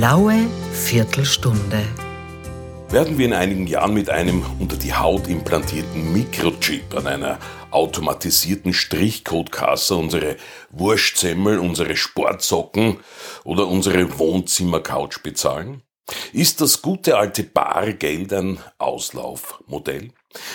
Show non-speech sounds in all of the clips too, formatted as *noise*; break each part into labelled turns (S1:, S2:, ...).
S1: blaue Viertelstunde.
S2: Werden wir in einigen Jahren mit einem unter die Haut implantierten Mikrochip an einer automatisierten Strichcodekasse unsere Wurstsemmel, unsere Sportsocken oder unsere Wohnzimmercouch bezahlen? Ist das gute alte Bargeld ein Auslaufmodell?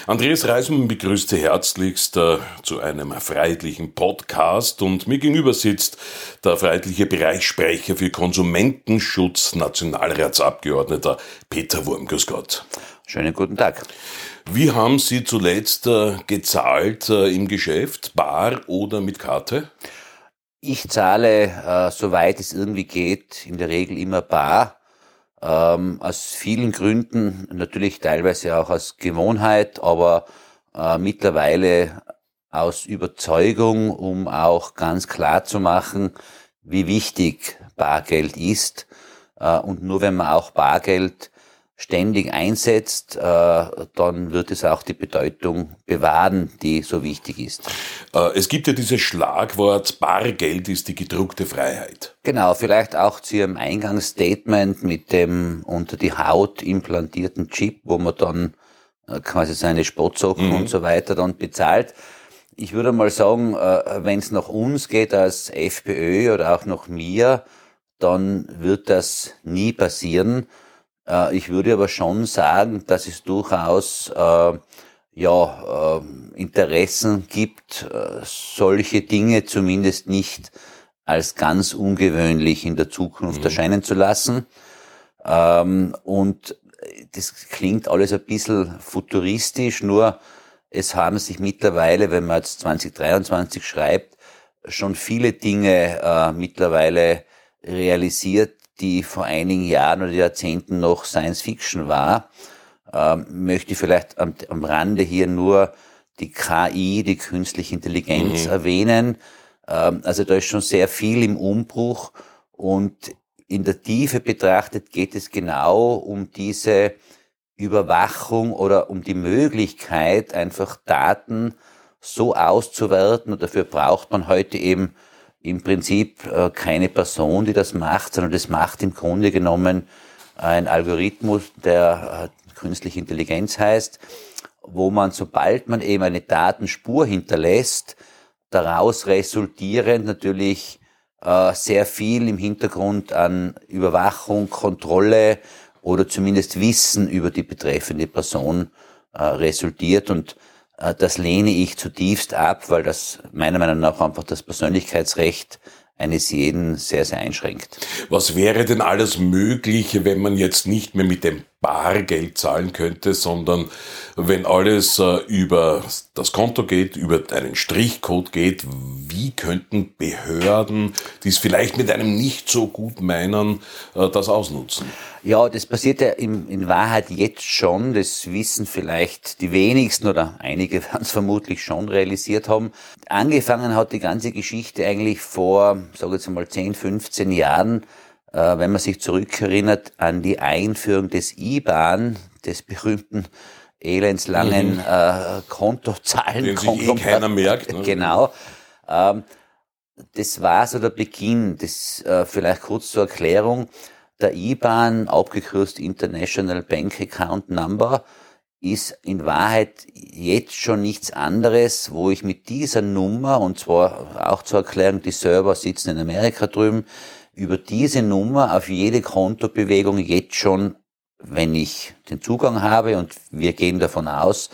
S2: Andreas Reismann begrüßt Sie herzlichst äh, zu einem freiheitlichen Podcast und mir gegenüber sitzt der freiheitliche Bereichssprecher für Konsumentenschutz, Nationalratsabgeordneter Peter Wurm. Grüß Gott.
S3: Schönen guten Tag.
S2: Wie haben Sie zuletzt äh, gezahlt äh, im Geschäft, bar oder mit Karte?
S3: Ich zahle, äh, soweit es irgendwie geht, in der Regel immer bar ähm, aus vielen Gründen, natürlich teilweise auch aus Gewohnheit, aber äh, mittlerweile aus Überzeugung, um auch ganz klar zu machen, wie wichtig Bargeld ist. Äh, und nur wenn man auch Bargeld ständig einsetzt, äh, dann wird es auch die Bedeutung bewahren, die so wichtig ist.
S2: Äh, es gibt ja dieses Schlagwort, Bargeld ist die gedruckte Freiheit.
S3: Genau, vielleicht auch zu Ihrem Eingangsstatement mit dem unter die Haut implantierten Chip, wo man dann äh, quasi seine Sportsocken mhm. und so weiter dann bezahlt. Ich würde mal sagen, wenn es nach uns geht als FPÖ oder auch nach mir, dann wird das nie passieren ich würde aber schon sagen, dass es durchaus äh, ja, äh, Interessen gibt, äh, solche Dinge zumindest nicht als ganz ungewöhnlich in der Zukunft mhm. erscheinen zu lassen. Ähm, und das klingt alles ein bisschen futuristisch, nur es haben sich mittlerweile, wenn man jetzt 2023 schreibt, schon viele Dinge äh, mittlerweile realisiert, die vor einigen Jahren oder Jahrzehnten noch Science Fiction war, ähm, möchte ich vielleicht am, am, Rande hier nur die KI, die künstliche Intelligenz mhm. erwähnen. Ähm, also da ist schon sehr viel im Umbruch und in der Tiefe betrachtet geht es genau um diese Überwachung oder um die Möglichkeit, einfach Daten so auszuwerten. Und dafür braucht man heute eben im Prinzip äh, keine Person, die das macht, sondern das macht im Grunde genommen ein Algorithmus, der äh, künstliche Intelligenz heißt, wo man, sobald man eben eine Datenspur hinterlässt, daraus resultierend natürlich äh, sehr viel im Hintergrund an Überwachung, Kontrolle oder zumindest Wissen über die betreffende Person resultiert. Und das lehne ich zutiefst ab, weil das meiner Meinung nach einfach das Persönlichkeitsrecht eines jeden sehr, sehr einschränkt.
S2: Was wäre denn alles Mögliche, wenn man jetzt nicht mehr mit dem Bargeld zahlen könnte, sondern wenn alles äh, über das Konto geht, über einen Strichcode geht, wie könnten Behörden, die es vielleicht mit einem nicht so gut meinen, äh, das ausnutzen?
S3: Ja, das passiert ja in, in Wahrheit jetzt schon. Das wissen vielleicht die wenigsten oder einige *laughs* werden es vermutlich schon realisiert haben. Angefangen hat die ganze Geschichte eigentlich vor, sage jetzt mal 10, 15 Jahren wenn man sich zurückerinnert an die Einführung des IBAN, des berühmten elendslangen mhm. äh, Kontozahlen.
S2: Den sich eh keiner merkt.
S3: Ne? *laughs* Genau. Ähm, das war so der Beginn. Das äh, vielleicht kurz zur Erklärung. Der IBAN, abgekürzt International Bank Account Number, ist in Wahrheit jetzt schon nichts anderes, wo ich mit dieser Nummer, und zwar auch zur Erklärung, die Server sitzen in Amerika drüben, über diese Nummer auf jede Kontobewegung jetzt schon, wenn ich den Zugang habe, und wir gehen davon aus,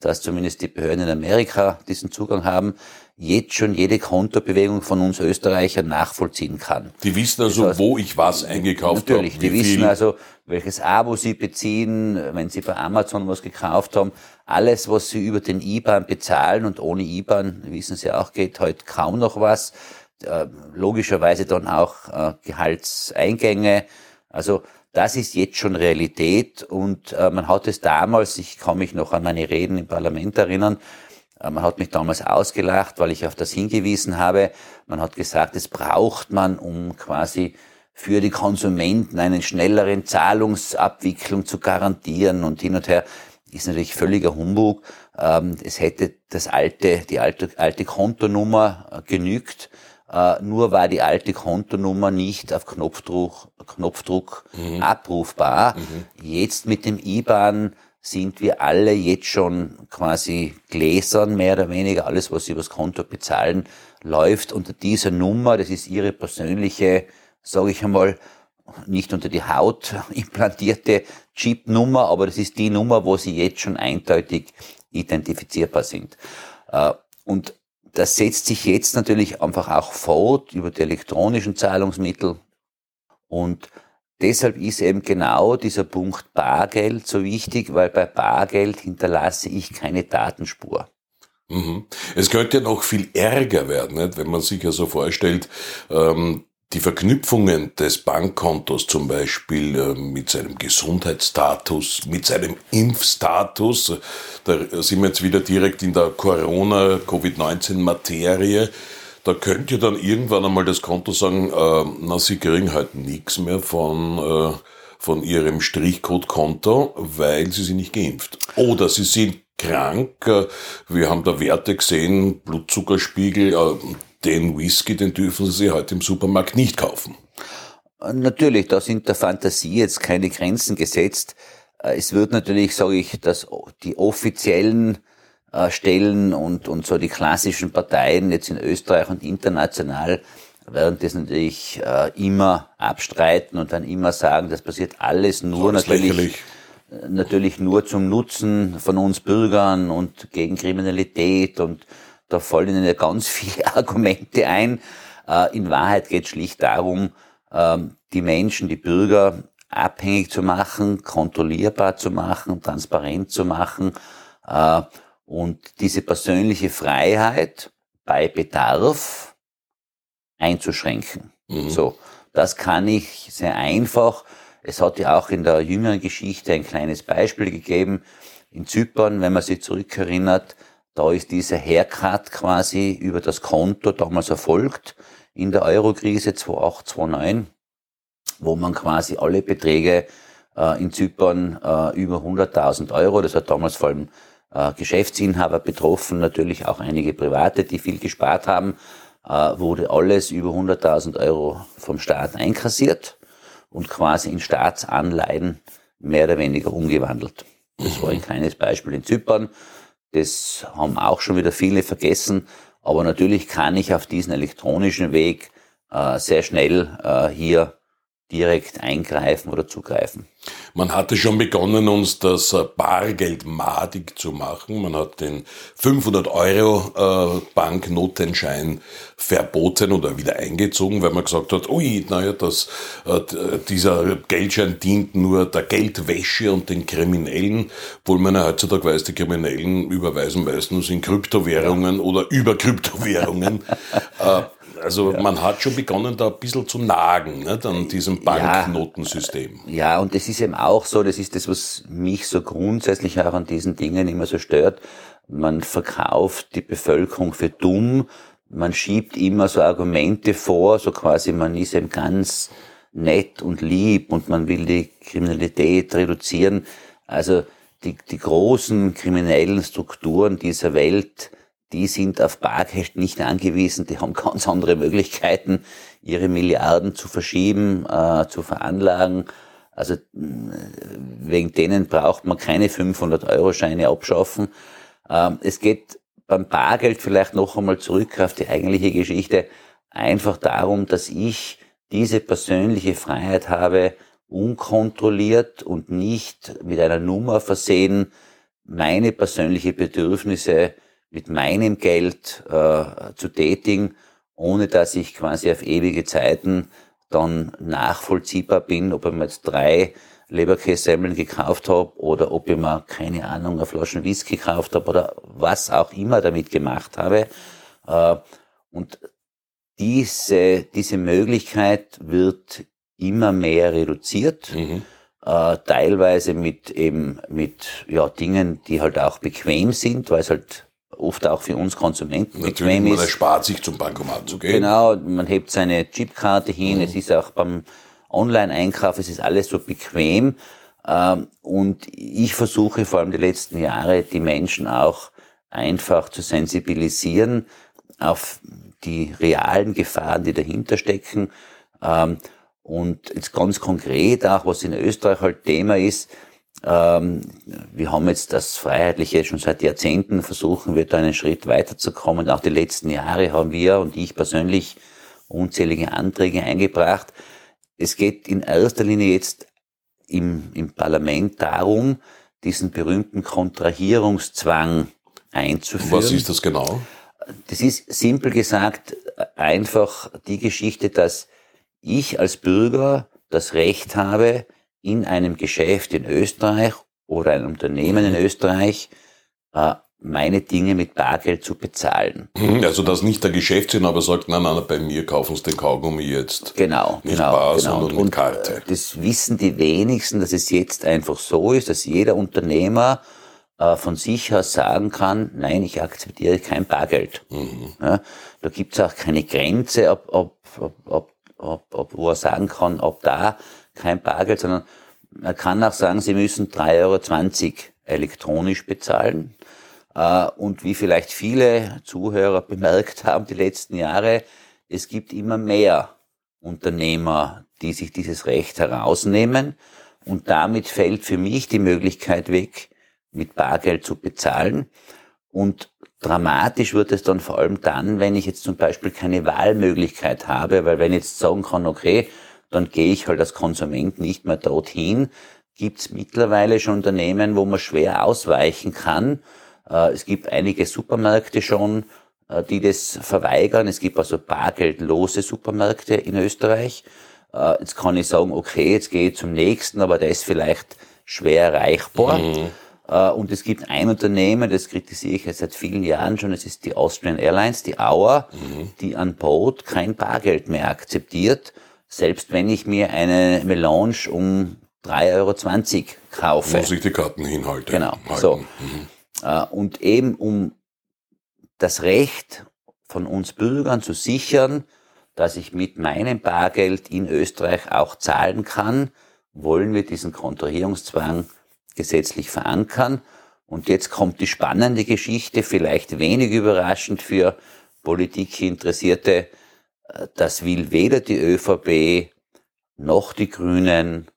S3: dass zumindest die Behörden in Amerika diesen Zugang haben, jetzt schon jede Kontobewegung von uns Österreichern nachvollziehen kann.
S2: Die wissen also, das heißt, wo ich was eingekauft
S3: habe. Natürlich,
S2: hab,
S3: die wissen also, welches Abo sie beziehen, wenn sie bei Amazon was gekauft haben. Alles, was sie über den IBAN bezahlen und ohne IBAN, wissen sie auch, geht heute kaum noch was. Äh, logischerweise dann auch äh, Gehaltseingänge. Also das ist jetzt schon Realität und äh, man hat es damals, ich kann mich noch an meine Reden im Parlament erinnern, man hat mich damals ausgelacht, weil ich auf das hingewiesen habe. Man hat gesagt, es braucht man, um quasi für die Konsumenten einen schnelleren Zahlungsabwicklung zu garantieren und hin und her. Ist natürlich völliger Humbug. Ähm, es hätte das alte, die alte, alte Kontonummer genügt äh, nur war die alte Kontonummer nicht auf Knopfdruck, Knopfdruck mhm. abrufbar. Mhm. Jetzt mit dem IBAN sind wir alle jetzt schon quasi gläsern, mehr oder weniger. Alles, was Sie übers Konto bezahlen, läuft unter dieser Nummer. Das ist Ihre persönliche, sage ich einmal, nicht unter die Haut *laughs* implantierte Chip-Nummer, aber das ist die Nummer, wo Sie jetzt schon eindeutig identifizierbar sind. Äh, und das setzt sich jetzt natürlich einfach auch fort über die elektronischen Zahlungsmittel. Und deshalb ist eben genau dieser Punkt Bargeld so wichtig, weil bei Bargeld hinterlasse ich keine Datenspur.
S2: Mhm. Es könnte ja noch viel ärger werden, wenn man sich ja so vorstellt, ähm, die Verknüpfungen des Bankkontos zum Beispiel äh, mit seinem Gesundheitsstatus, mit seinem Impfstatus, da sind wir jetzt wieder direkt in der Corona-Covid-19-Materie, da könnte dann irgendwann einmal das Konto sagen, äh, na, Sie kriegen halt nichts mehr von, äh, von Ihrem Strichcode-Konto, weil Sie sind nicht geimpft. Oder Sie sind krank, äh, wir haben da Werte gesehen, Blutzuckerspiegel, äh, den Whisky, den dürfen Sie heute im Supermarkt nicht kaufen.
S3: Natürlich, da sind der Fantasie jetzt keine Grenzen gesetzt. Äh, es wird natürlich, sage ich, dass die offiziellen äh, Stellen und, und so die klassischen Parteien jetzt in Österreich und international werden das natürlich äh, immer abstreiten und dann immer sagen, das passiert alles nur das natürlich, lächerlich. natürlich nur zum Nutzen von uns Bürgern und gegen Kriminalität und da fallen Ihnen ja ganz viele *laughs* Argumente ein. Äh, in Wahrheit geht es schlicht darum, ähm, die Menschen, die Bürger abhängig zu machen, kontrollierbar zu machen, transparent zu machen äh, und diese persönliche Freiheit bei Bedarf einzuschränken. Mhm. So, das kann ich sehr einfach. Es hat ja auch in der jüngeren Geschichte ein kleines Beispiel gegeben. In Zypern, wenn man sich zurückerinnert, da ist dieser Haircut quasi über das Konto damals erfolgt in der Eurokrise 2008, 2009, wo man quasi alle Beträge äh, in Zypern äh, über 100.000 Euro, das hat damals vor allem äh, Geschäftsinhaber betroffen, natürlich auch einige Private, die viel gespart haben, äh, wurde alles über 100.000 Euro vom Staat einkassiert und quasi in Staatsanleihen mehr oder weniger umgewandelt. Das war ein kleines Beispiel in Zypern. Das haben auch schon wieder viele vergessen. Aber natürlich kann ich auf diesen elektronischen Weg äh, sehr schnell äh, hier direkt eingreifen oder zugreifen.
S2: Man hatte schon begonnen, uns das äh, Bargeld madig zu machen. Man hat den 500 Euro äh, Banknotenschein verboten oder wieder eingezogen, weil man gesagt hat, ui, naja, das, äh, dieser Geldschein dient nur der Geldwäsche und den Kriminellen, obwohl man ja heutzutage weiß, die Kriminellen überweisen meistens in Kryptowährungen oder über Kryptowährungen. *laughs* Also ja. man hat schon begonnen, da ein bisschen zu nagen nicht, an diesem Banknotensystem.
S3: Ja, ja, und das ist eben auch so, das ist das, was mich so grundsätzlich auch an diesen Dingen immer so stört. Man verkauft die Bevölkerung für dumm, man schiebt immer so Argumente vor, so quasi man ist eben ganz nett und lieb und man will die Kriminalität reduzieren. Also die, die großen kriminellen Strukturen dieser Welt, die sind auf Bargeld nicht angewiesen, die haben ganz andere Möglichkeiten, ihre Milliarden zu verschieben, äh, zu veranlagen. Also äh, wegen denen braucht man keine 500-Euro-Scheine abschaffen. Ähm, es geht beim Bargeld vielleicht noch einmal zurück auf die eigentliche Geschichte, einfach darum, dass ich diese persönliche Freiheit habe, unkontrolliert und nicht mit einer Nummer versehen, meine persönliche Bedürfnisse mit meinem Geld äh, zu tätigen, ohne dass ich quasi auf ewige Zeiten dann nachvollziehbar bin, ob ich mir jetzt drei Leberkässemmeln gekauft habe oder ob ich mir, keine Ahnung, eine Flasche Whisky gekauft habe oder was auch immer damit gemacht habe. Äh, und diese, diese Möglichkeit wird immer mehr reduziert. Mhm. Äh, teilweise mit eben mit ja Dingen, die halt auch bequem sind, weil es halt oft auch für uns Konsumenten
S2: Natürlich, bequem ist. Man erspart sich zum Bankomat zu gehen.
S3: Genau, man hebt seine Chipkarte hin, mhm. es ist auch beim Online-Einkauf, es ist alles so bequem. Ähm, und ich versuche vor allem die letzten Jahre, die Menschen auch einfach zu sensibilisieren auf die realen Gefahren, die dahinter stecken. Ähm, und jetzt ganz konkret auch, was in Österreich halt Thema ist, wir haben jetzt das Freiheitliche schon seit Jahrzehnten, versuchen wir da einen Schritt weiterzukommen. Auch die letzten Jahre haben wir und ich persönlich unzählige Anträge eingebracht. Es geht in erster Linie jetzt im, im Parlament darum, diesen berühmten Kontrahierungszwang einzuführen.
S2: Was ist das genau?
S3: Das ist simpel gesagt einfach die Geschichte, dass ich als Bürger das Recht habe, in einem Geschäft in Österreich oder ein Unternehmen in Österreich äh, meine Dinge mit Bargeld zu bezahlen.
S2: Mhm, also dass nicht der Geschäftsinhaber sagt, nein, nein, bei mir kaufen Sie den Kaugummi jetzt.
S3: Genau,
S2: nicht
S3: genau,
S2: bar,
S3: genau.
S2: sondern
S3: Und
S2: mit Karte.
S3: äh, Das wissen die wenigsten, dass es jetzt einfach so ist, dass jeder Unternehmer äh, von sich aus sagen kann, nein, ich akzeptiere kein Bargeld.
S2: Mhm.
S3: Ja, da gibt es auch keine Grenze, ob, ob, ob, ob, ob, ob, wo er sagen kann, ob da kein Bargeld, sondern man kann auch sagen, Sie müssen 3,20 Euro elektronisch bezahlen. Äh, Und wie vielleicht viele Zuhörer bemerkt haben die letzten Jahre, es gibt immer mehr Unternehmer, die sich dieses Recht herausnehmen. Und damit fällt für mich die Möglichkeit weg, mit Bargeld zu bezahlen. Und dramatisch wird es dann vor allem dann, wenn ich jetzt zum Beispiel keine Wahlmöglichkeit habe, weil wenn ich jetzt sagen kann, okay, dann gehe ich halt als Konsument nicht mehr dorthin, gibt es mittlerweile schon Unternehmen, wo man schwer ausweichen kann. Äh, Es gibt einige Supermärkte schon, äh, die das verweigern. Es gibt also bargeldlose Supermärkte in Österreich. Äh, Jetzt kann ich sagen, okay, jetzt gehe ich zum nächsten, aber der ist vielleicht schwer erreichbar. Äh, Und es gibt ein Unternehmen, das kritisiere ich jetzt seit vielen Jahren schon, das ist die Austrian Airlines, die Auer, die an Bord kein Bargeld mehr akzeptiert, selbst wenn ich mir eine Melange um 3,20 Euro kaufe.
S2: Muss ich die Karten hinhalten.
S3: Genau,
S2: halten.
S3: so.
S2: Mhm.
S3: Äh, Und eben um das Recht von uns Bürgern zu sichern, dass ich mit meinem Bargeld in Österreich auch zahlen kann, wollen wir diesen Kontrahierungszwang gesetzlich verankern. Und jetzt kommt die spannende Geschichte, vielleicht wenig überraschend für Politikinteressierte. Das will weder die ÖVP noch die Grünen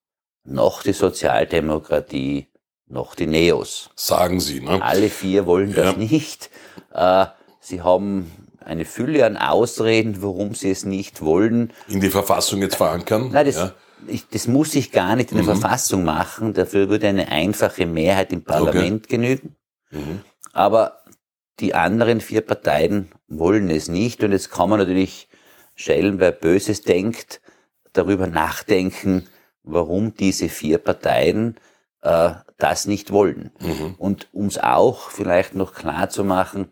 S3: noch die Sozialdemokratie noch die Neos.
S2: Sagen Sie, ne?
S3: Alle vier wollen das
S2: Ja.
S3: nicht. Äh, Sie haben eine Fülle an Ausreden, warum sie es nicht wollen.
S2: In die Verfassung jetzt verankern?
S3: Nein, das,
S2: ja.
S3: ich, das muss ich gar nicht in der Verfassung machen. Dafür würde eine einfache Mehrheit im Parlament genügen.
S2: Mhm.
S3: Aber die anderen vier Parteien wollen es nicht. Und jetzt kann man natürlich Schellen, wer Böses denkt, darüber nachdenken, warum diese vier Parteien äh, das nicht wollen.
S2: Mhm.
S3: Und um es auch vielleicht noch klar zu machen,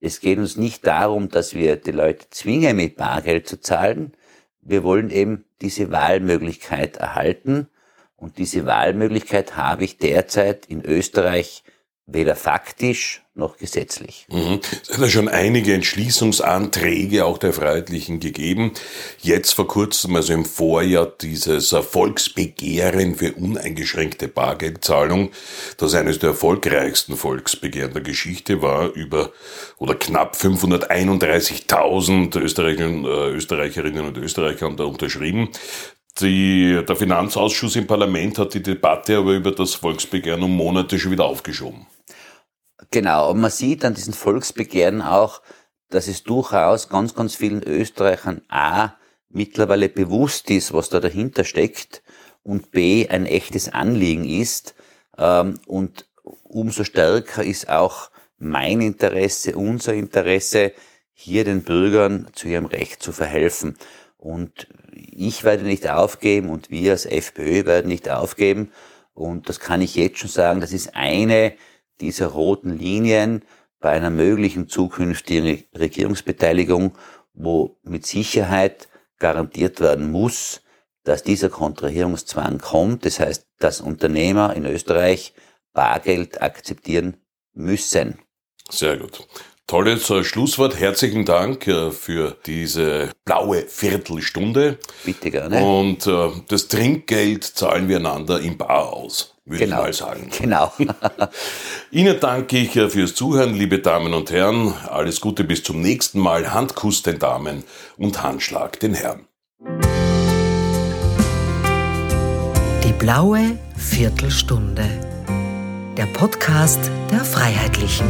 S3: es geht uns nicht darum, dass wir die Leute zwingen, mit Bargeld zu zahlen. Wir wollen eben diese Wahlmöglichkeit erhalten. Und diese Wahlmöglichkeit habe ich derzeit in Österreich weder faktisch noch gesetzlich.
S2: Mhm. Es hat ja schon einige Entschließungsanträge auch der Freiheitlichen gegeben. Jetzt vor kurzem, also im Vorjahr, dieses Volksbegehren für uneingeschränkte Bargeldzahlung, das eines der erfolgreichsten Volksbegehren der Geschichte war, über oder knapp 531.000 Österreicherinnen, äh, Österreicherinnen und Österreicher haben da unterschrieben. Die, der Finanzausschuss im Parlament hat die Debatte aber über das Volksbegehren um Monate schon wieder aufgeschoben.
S3: Genau, und man sieht an diesen Volksbegehren auch, dass es durchaus ganz, ganz vielen Österreichern A mittlerweile bewusst ist, was da dahinter steckt und B ein echtes Anliegen ist. Ähm, Und umso stärker ist auch mein Interesse, unser Interesse, hier den Bürgern zu ihrem Recht zu verhelfen. Und ich werde nicht aufgeben und wir als FPÖ werden nicht aufgeben. Und das kann ich jetzt schon sagen, das ist eine dieser roten Linien bei einer möglichen zukünftigen Regierungsbeteiligung, wo mit Sicherheit garantiert werden muss, dass dieser Kontrahierungszwang kommt. Das heißt, dass Unternehmer in Österreich Bargeld akzeptieren müssen.
S2: Sehr gut. Tolles Schlusswort. Herzlichen Dank äh, für diese blaue Viertelstunde.
S3: Bitte gerne.
S2: Und äh, das Trinkgeld zahlen wir einander im Bar aus. würde
S3: Genau.
S2: ich mal sagen. *laughs*
S3: Genau. *laughs*
S2: Ihnen danke ich äh, fürs Zuhören, liebe Damen und Herren. Alles Gute bis zum nächsten Mal. Handkuss den Damen und Handschlag den Herren.
S1: Die blaue Viertelstunde. Der Podcast der Freiheitlichen.